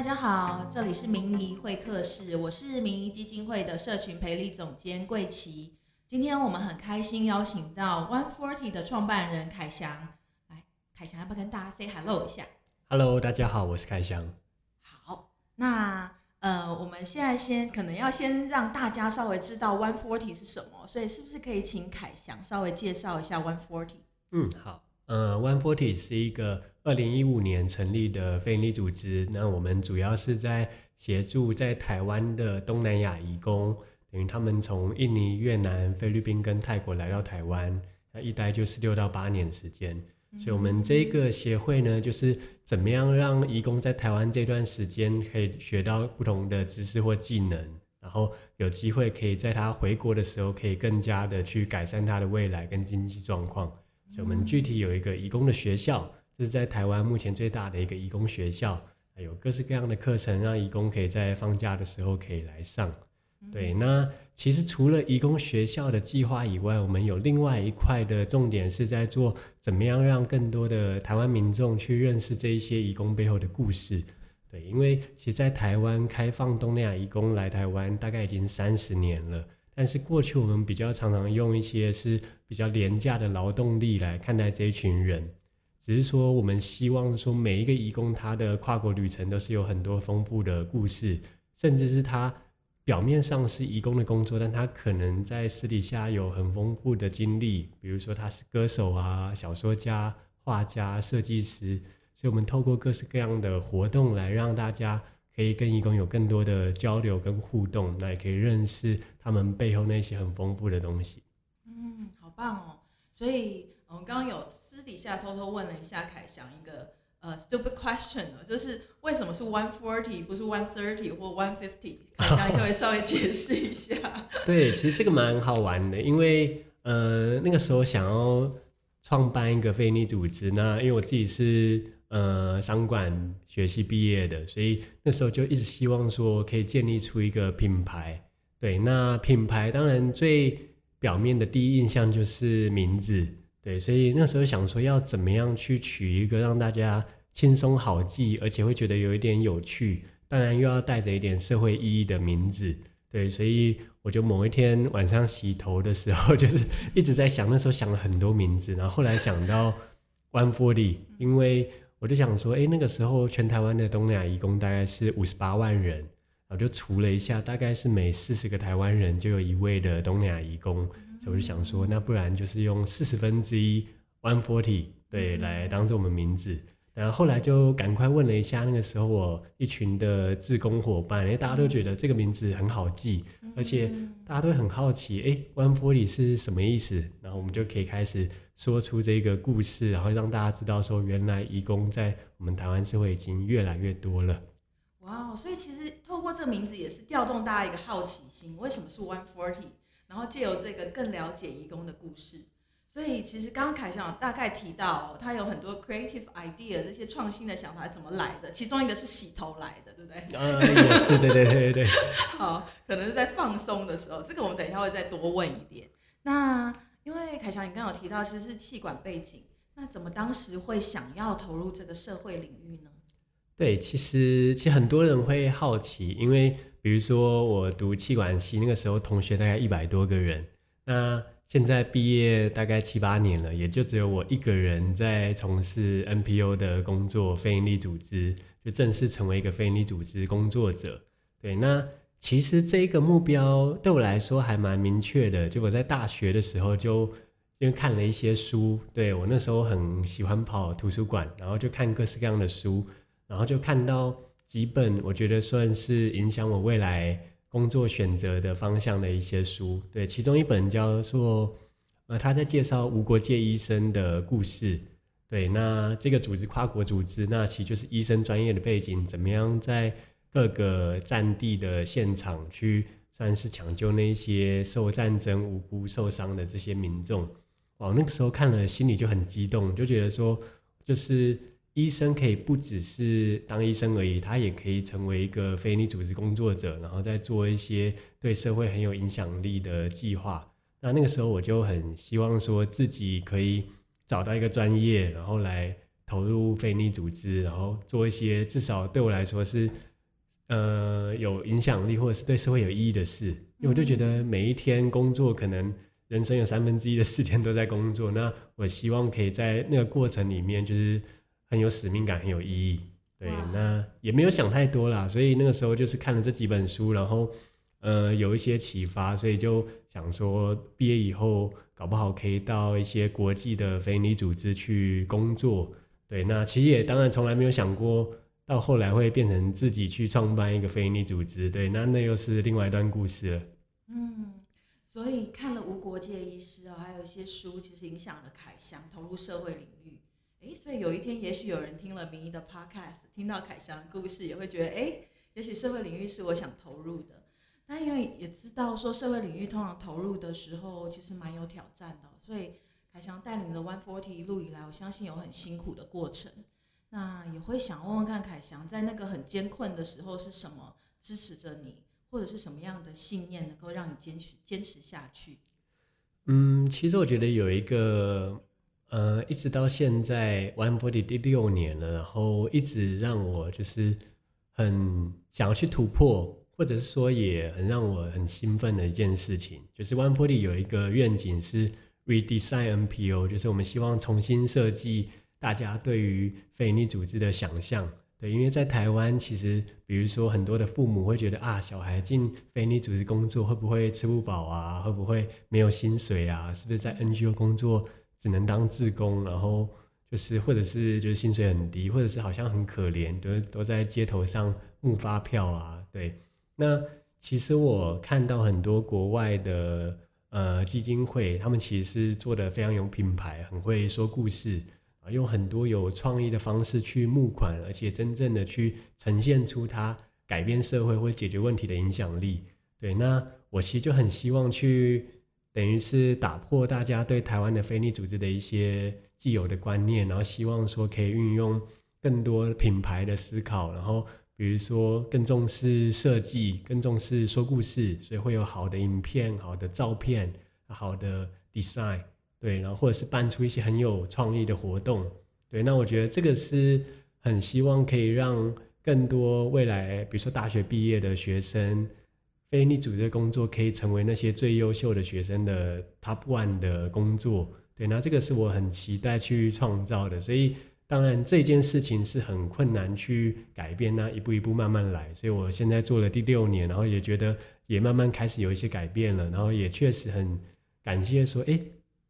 大家好，这里是明仪会客室，我是明仪基金会的社群培力总监桂琪。今天我们很开心邀请到 One Forty 的创办人凯翔，来，凯翔要不要跟大家 say hello 一下？Hello，大家好，我是凯翔。好，那呃，我们现在先可能要先让大家稍微知道 One Forty 是什么，所以是不是可以请凯翔稍微介绍一下 One Forty？嗯，好。呃，One Forty 是一个二零一五年成立的非营利组织。那我们主要是在协助在台湾的东南亚移工，等于他们从印尼、越南、菲律宾跟泰国来到台湾，那一待就是六到八年时间。所以，我们这个协会呢，就是怎么样让移工在台湾这段时间可以学到不同的知识或技能，然后有机会可以在他回国的时候，可以更加的去改善他的未来跟经济状况。所以我们具体有一个义工的学校，这是在台湾目前最大的一个义工学校，有各式各样的课程，让义工可以在放假的时候可以来上。对，那其实除了义工学校的计划以外，我们有另外一块的重点是在做怎么样让更多的台湾民众去认识这一些义工背后的故事。对，因为其实，在台湾开放东南亚义工来台湾大概已经三十年了。但是过去我们比较常常用一些是比较廉价的劳动力来看待这一群人，只是说我们希望说每一个义工他的跨国旅程都是有很多丰富的故事，甚至是他表面上是义工的工作，但他可能在私底下有很丰富的经历，比如说他是歌手啊、小说家、画家、设计师，所以我们透过各式各样的活动来让大家。可以跟义工有更多的交流跟互动，那也可以认识他们背后那些很丰富的东西。嗯，好棒哦！所以我们刚刚有私底下偷偷问了一下凯翔一个呃 stupid question 呢，就是为什么是 one forty 不是 one thirty 或 one fifty？凯翔可以稍微解释一下。对，其实这个蛮好玩的，因为呃那个时候想要创办一个非利组织，那因为我自己是。呃，商管学系毕业的，所以那时候就一直希望说可以建立出一个品牌。对，那品牌当然最表面的第一印象就是名字。对，所以那时候想说要怎么样去取一个让大家轻松好记，而且会觉得有一点有趣，当然又要带着一点社会意义的名字。对，所以我就某一天晚上洗头的时候，就是一直在想，那时候想了很多名字，然后后来想到 One Forty，因为。我就想说，哎，那个时候全台湾的东南亚移工大概是五十八万人，然后就除了一下，大概是每四十个台湾人就有一位的东南亚移工，所以我就想说，那不然就是用四十分之一 one forty 对来当做我们名字。然后后来就赶快问了一下，那个时候我一群的志工伙伴，因为大家都觉得这个名字很好记，而且大家都很好奇，哎，One Forty 是什么意思？然后我们就可以开始说出这个故事，然后让大家知道说，原来义工在我们台湾社会已经越来越多了。哇，所以其实透过这个名字也是调动大家一个好奇心，为什么是 One Forty？然后借由这个更了解义工的故事。所以其实刚刚凯翔大概提到，他有很多 creative idea，这些创新的想法怎么来的？其中一个是洗头来的，对不对？呃，也是，对对对对对。好，可能是在放松的时候，这个我们等一下会再多问一点。那因为凯翔你刚刚有提到其实是气管背景，那怎么当时会想要投入这个社会领域呢？对，其实其实很多人会好奇，因为比如说我读气管系那个时候，同学大概一百多个人，那。现在毕业大概七八年了，也就只有我一个人在从事 NPO 的工作，非营利组织就正式成为一个非营利组织工作者。对，那其实这个目标对我来说还蛮明确的。就我在大学的时候就因为看了一些书，对我那时候很喜欢跑图书馆，然后就看各式各样的书，然后就看到几本我觉得算是影响我未来。工作选择的方向的一些书，对，其中一本叫做，呃，他在介绍无国界医生的故事，对，那这个组织跨国组织，那其实就是医生专业的背景，怎么样在各个战地的现场去算是抢救那些受战争无辜受伤的这些民众，哦，那个时候看了心里就很激动，就觉得说，就是。医生可以不只是当医生而已，他也可以成为一个非利组织工作者，然后再做一些对社会很有影响力的计划。那那个时候我就很希望说自己可以找到一个专业，然后来投入非利组织，然后做一些至少对我来说是呃有影响力或者是对社会有意义的事。因为我就觉得每一天工作，可能人生有三分之一的时间都在工作，那我希望可以在那个过程里面，就是很有使命感，很有意义。对，那也没有想太多啦，所以那个时候就是看了这几本书，然后呃有一些启发，所以就想说毕业以后搞不好可以到一些国际的非营利组织去工作。对，那其实也当然从来没有想过到后来会变成自己去创办一个非营利组织。对，那那又是另外一段故事了。嗯，所以看了无国界医师哦，还有一些书，其实影响了凯翔投入社会领域。哎，所以有一天，也许有人听了明一的 podcast，听到凯翔的故事，也会觉得，哎，也许社会领域是我想投入的。但因为也知道说，社会领域通常投入的时候，其实蛮有挑战的。所以凯翔带领的 One Forty 一路以来，我相信有很辛苦的过程。那也会想问问看，凯翔在那个很艰困的时候，是什么支持着你，或者是什么样的信念能够让你坚持坚持下去？嗯，其实我觉得有一个。呃，一直到现在，One Body 第六年了，然后一直让我就是很想要去突破，或者是说也很让我很兴奋的一件事情，就是 One Body 有一个愿景是 Redesign NPO，就是我们希望重新设计大家对于非营利组织的想象。对，因为在台湾，其实比如说很多的父母会觉得啊，小孩进非营利组织工作会不会吃不饱啊？会不会没有薪水啊？是不是在 NGO 工作？只能当志工，然后就是或者是就是薪水很低，或者是好像很可怜，都都在街头上募发票啊。对，那其实我看到很多国外的呃基金会，他们其实是做的非常有品牌，很会说故事啊，用很多有创意的方式去募款，而且真正的去呈现出它改变社会或解决问题的影响力。对，那我其实就很希望去。等于是打破大家对台湾的非利组织的一些既有的观念，然后希望说可以运用更多品牌的思考，然后比如说更重视设计，更重视说故事，所以会有好的影片、好的照片、好的 design，对，然后或者是办出一些很有创意的活动，对，那我觉得这个是很希望可以让更多未来，比如说大学毕业的学生。非你组织的工作可以成为那些最优秀的学生的 top one 的工作，对，那这个是我很期待去创造的。所以当然这件事情是很困难去改变，那一步一步慢慢来。所以我现在做了第六年，然后也觉得也慢慢开始有一些改变了，然后也确实很感谢说，哎，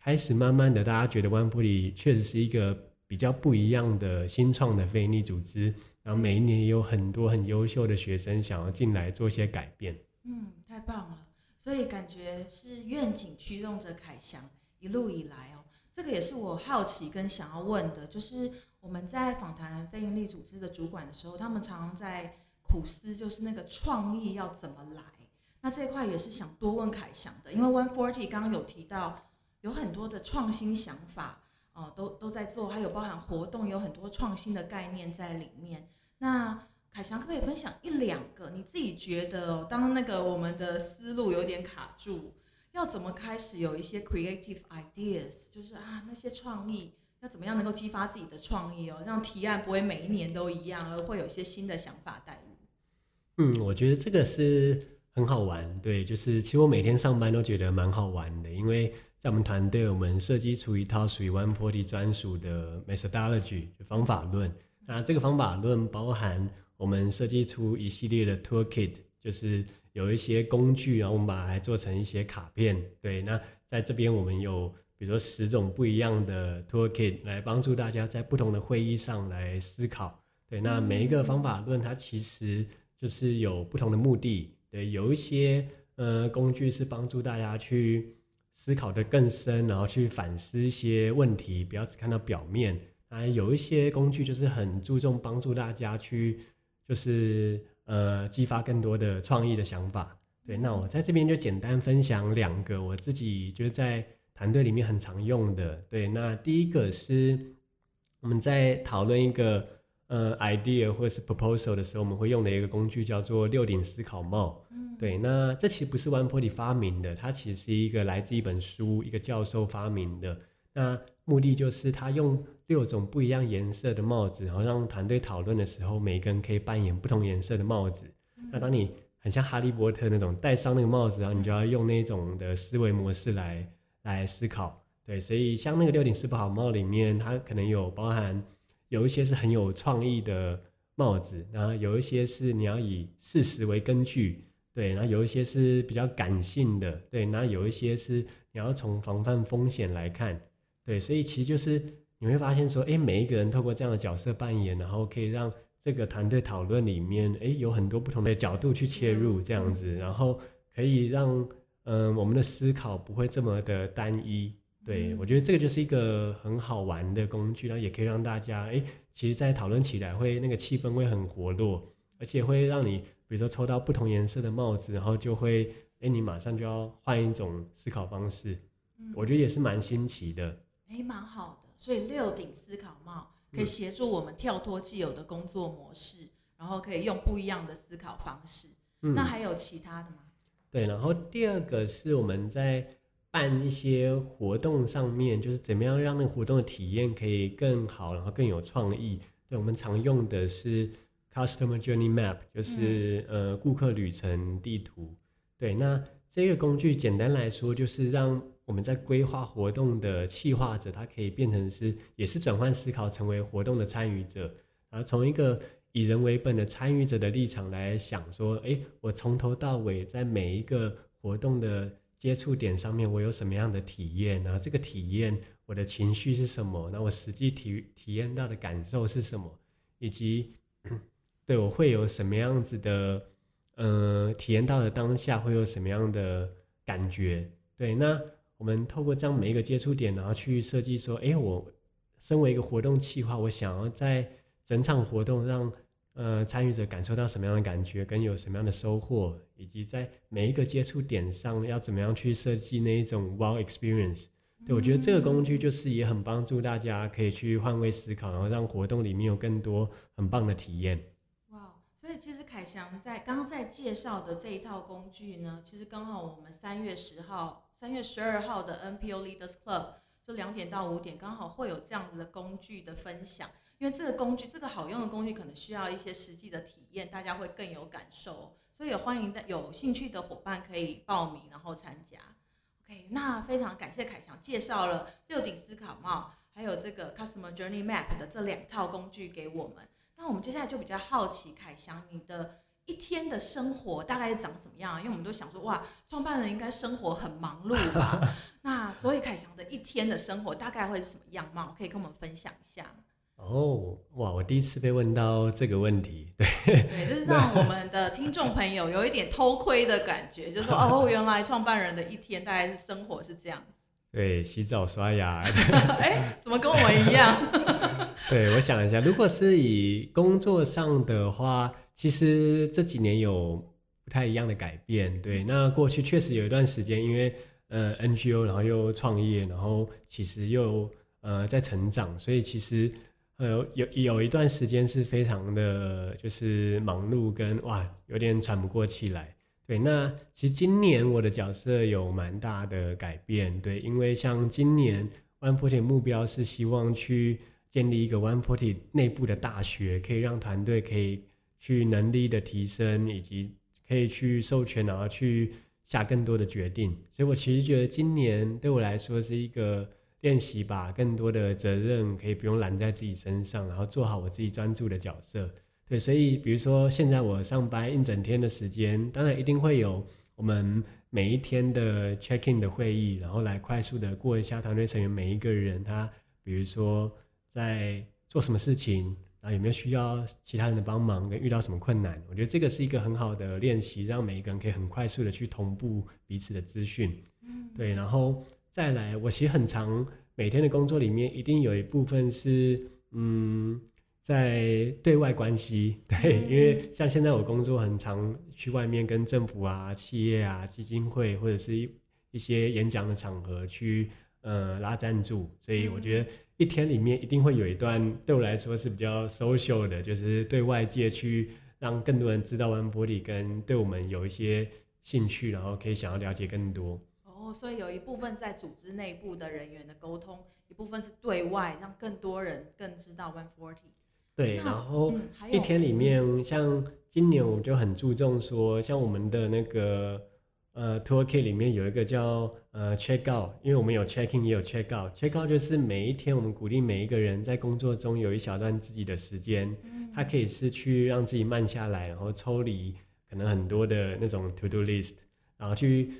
开始慢慢的大家觉得湾布里确实是一个比较不一样的新创的非你组织，然后每一年也有很多很优秀的学生想要进来做一些改变。嗯，太棒了，所以感觉是愿景驱动着凯翔一路以来哦。这个也是我好奇跟想要问的，就是我们在访谈非营利组织的主管的时候，他们常常在苦思，就是那个创意要怎么来。那这一块也是想多问凯翔的，因为 One Forty 刚刚有提到有很多的创新想法哦，都都在做，还有包含活动，有很多创新的概念在里面。那凯翔可不可以分享一两个你自己觉得，当那个我们的思路有点卡住，要怎么开始有一些 creative ideas，就是啊那些创意要怎么样能够激发自己的创意哦，让提案不会每一年都一样，而会有一些新的想法带入。嗯，我觉得这个是很好玩，对，就是其实我每天上班都觉得蛮好玩的，因为在我们团队，我们设计出一套属于 One Forty 专属的 methodology 方法论，那这个方法论包含。我们设计出一系列的 toolkit，就是有一些工具，然后我们把它做成一些卡片。对，那在这边我们有，比如说十种不一样的 toolkit 来帮助大家在不同的会议上来思考。对，那每一个方法论它其实就是有不同的目的。对，有一些呃工具是帮助大家去思考的更深，然后去反思一些问题，不要只看到表面。啊，有一些工具就是很注重帮助大家去。就是呃，激发更多的创意的想法。对，那我在这边就简单分享两个我自己就是在团队里面很常用的。对，那第一个是我们在讨论一个呃 idea 或者是 proposal 的时候，我们会用的一个工具叫做六顶思考帽。嗯，对，那这其实不是 One Forty 发明的，它其实是一个来自一本书，一个教授发明的。那目的就是他用六种不一样颜色的帽子，然后让团队讨论的时候，每个人可以扮演不同颜色的帽子。那当你很像哈利波特那种戴上那个帽子，然后你就要用那种的思维模式来来思考。对，所以像那个六顶四不好帽里面，它可能有包含有一些是很有创意的帽子，然后有一些是你要以事实为根据，对，然后有一些是比较感性的，对，然后有一些是你要从防范风险来看，对，所以其实就是你会发现说，哎，每一个人透过这样的角色扮演，然后可以让这个团队讨论里面，哎，有很多不同的角度去切入这样子，然后可以让嗯我们的思考不会这么的单一。对，我觉得这个就是一个很好玩的工具，然后也可以让大家，哎，其实，在讨论起来会那个气氛会很活络，而且会让你，比如说抽到不同颜色的帽子，然后就会，哎，你马上就要换一种思考方式，我觉得也是蛮新奇的，哎，蛮好的。所以六顶思考帽可以协助我们跳脱既有的工作模式，然后可以用不一样的思考方式。那还有其他的吗？对，然后第二个是我们在。办一些活动上面，就是怎么样让那个活动的体验可以更好，然后更有创意。对，我们常用的是 Customer Journey Map，就是呃顾客旅程地图。对，那这个工具简单来说，就是让我们在规划活动的企划者，他可以变成是也是转换思考，成为活动的参与者，然后从一个以人为本的参与者的立场来想说，哎，我从头到尾在每一个活动的。接触点上面，我有什么样的体验？然后这个体验，我的情绪是什么？那我实际体体验到的感受是什么？以及 对我会有什么样子的，呃，体验到的当下会有什么样的感觉？对，那我们透过这样每一个接触点，然后去设计说，哎，我身为一个活动企划，我想要在整场活动让。呃，参与者感受到什么样的感觉，跟有什么样的收获，以及在每一个接触点上要怎么样去设计那一种 wow experience。对我觉得这个工具就是也很帮助大家可以去换位思考，然后让活动里面有更多很棒的体验。哇，所以其实凯翔在刚刚在介绍的这一套工具呢，其实刚好我们三月十号、三月十二号的 NPO Leaders Club 就两点到五点，刚好会有这样子的工具的分享。因为这个工具，这个好用的工具，可能需要一些实际的体验，大家会更有感受。所以也欢迎的有兴趣的伙伴可以报名，然后参加。OK，那非常感谢凯翔介绍了六顶思考帽，还有这个 Customer Journey Map 的这两套工具给我们。那我们接下来就比较好奇，凯翔你的一天的生活大概是长什么样？因为我们都想说，哇，创办人应该生活很忙碌吧？那所以凯翔的一天的生活大概会是什么样貌？可以跟我们分享一下。哦，哇！我第一次被问到这个问题，对，对，就是让我们的听众朋友有一点偷窥的感觉，就说哦，原来创办人的一天大概是生活是这样。对，洗澡刷牙。哎，怎么跟我们一样？对，我想一下，如果是以工作上的话，其实这几年有不太一样的改变。对，那过去确实有一段时间，因为呃 NGO，然后又创业，然后其实又呃在成长，所以其实。呃，有有一段时间是非常的，就是忙碌跟哇，有点喘不过气来。对，那其实今年我的角色有蛮大的改变。对，因为像今年 One Forty 目标是希望去建立一个 One Forty 内部的大学，可以让团队可以去能力的提升，以及可以去授权，然后去下更多的决定。所以我其实觉得今年对我来说是一个。练习把更多的责任可以不用揽在自己身上，然后做好我自己专注的角色。对，所以比如说现在我上班一整天的时间，当然一定会有我们每一天的 check in 的会议，然后来快速的过一下团队成员每一个人他，比如说在做什么事情，然后有没有需要其他人的帮忙，跟遇到什么困难。我觉得这个是一个很好的练习，让每一个人可以很快速的去同步彼此的资讯。嗯，对，然后。再来，我其实很常每天的工作里面，一定有一部分是嗯，在对外关系，对，因为像现在我工作很常去外面跟政府啊、企业啊、基金会或者是一一些演讲的场合去呃拉赞助，所以我觉得一天里面一定会有一段对我来说是比较 social 的，就是对外界去让更多人知道完玻璃跟对我们有一些兴趣，然后可以想要了解更多。哦，所以有一部分在组织内部的人员的沟通，一部分是对外，让更多人更知道 One Forty。对，然后一天里面，像今年我就很注重说，像我们的那个呃 toolkit 里面有一个叫呃 check out，因为我们有 check in 也有 check out。check out 就是每一天我们鼓励每一个人在工作中有一小段自己的时间，嗯它可以是去让自己慢下来，然后抽离可能很多的那种 to do list，然后去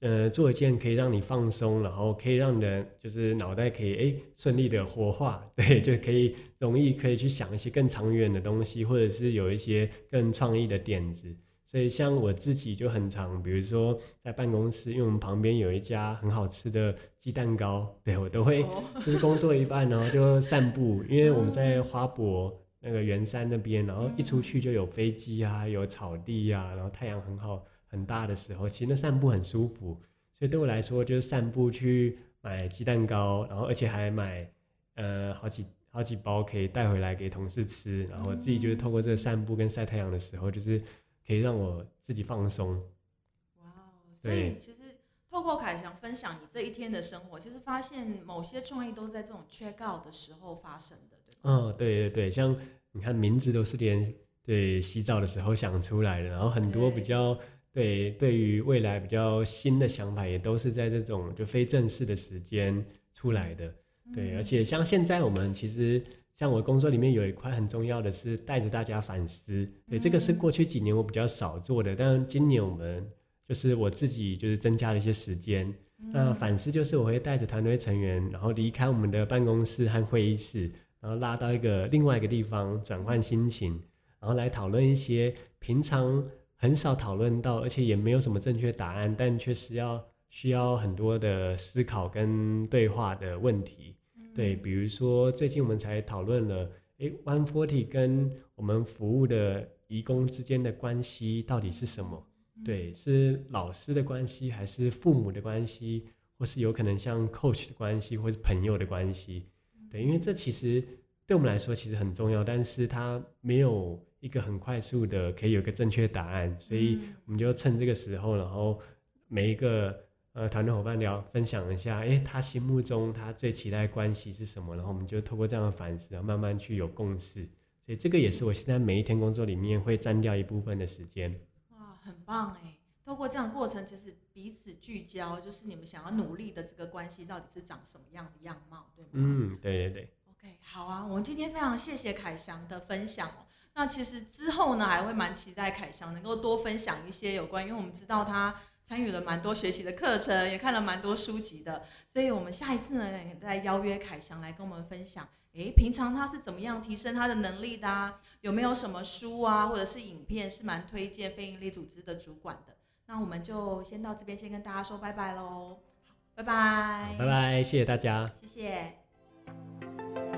呃做一件可以让你放松，然后可以让你的就是脑袋可以哎顺利的活化，对，就可以容易可以去想一些更长远的东西，或者是有一些更创意的点子。所以像我自己就很常，比如说在办公室，因为我们旁边有一家很好吃的鸡蛋糕，对我都会哦。就是工作一半，然后就散步，因为我们在花博那个圆山那边，然后一出去就有飞机啊，有草地啊，然后太阳很好很大的时候，其实那散步很舒服。所以对我来说，就是散步去买鸡蛋糕，然后而且还买呃好几好几包可以带回来给同事吃，然后自己就是透过这个散步跟晒太阳的时候，就是可以让我自己放松。哇哦，所以其实透过凯翔分享你这一天的生活，其实发现某些创意都在这种 check out 的时候发生的，对吧？嗯，对对对，像你看名字都是连对洗澡的时候想出来的，然后很多比对较对对于未来比较新的想法，也都是在这种就非正式的时间出来的。对，而嗯且像现在我们其实像我工作里面有一块很重要的是带着大家反思，对，这个是嗯过去几年我比较少做的，但今年我们就是我自己就是增加了一些时间。那嗯反思就是我会带着团队成员，然后离开我们的办公室和会议室，然后拉到一个另外一个地方转换心情，然后来讨论一些平常很少讨论到，而且也没有什么正确答案，但确实要需要很多的思考跟对话的问题。对，比如说最近我们才讨论了，诶 o n e Forty 跟我们服务的义工之间的关系到底是什么？对，是老师的关系，还是父母的关系，或是有可能像 coach 的关系，或是朋友的关系？对，因为这其实对我们来说其实很重要，但是它没有一个很快速的可以有一个正确答案，所以嗯我们就趁这个时候，然后每一个呃团队伙伴聊分享一下，诶，他心目中他最期待的关系是什么，然后我们就透过这样的反思，然后慢慢去有共识。所以这个也是我现在每一天工作里面会占掉一部分的时间。哇，很棒哎！透过这样的过程，其实彼此聚焦，就是你们想要努力的这个关系到底是长什么样的样貌，对吗？嗯，对对对。OK，好啊，我们今天非常谢谢凯翔的分享哦。那其实之后呢，还会蛮期待凯翔能够多分享一些有关，因为我们知道他参与了蛮多学习的课程，也看了蛮多书籍的，所以我们下一次呢，再邀约凯翔来跟我们分享，诶，平常他是怎么样提升他的能力的啊？有没有什么书啊，或者是影片是蛮推荐非营利组织的主管的？那我们就先到这边，先跟大家说拜拜喽，好，拜拜，拜拜，谢谢大家。谢谢。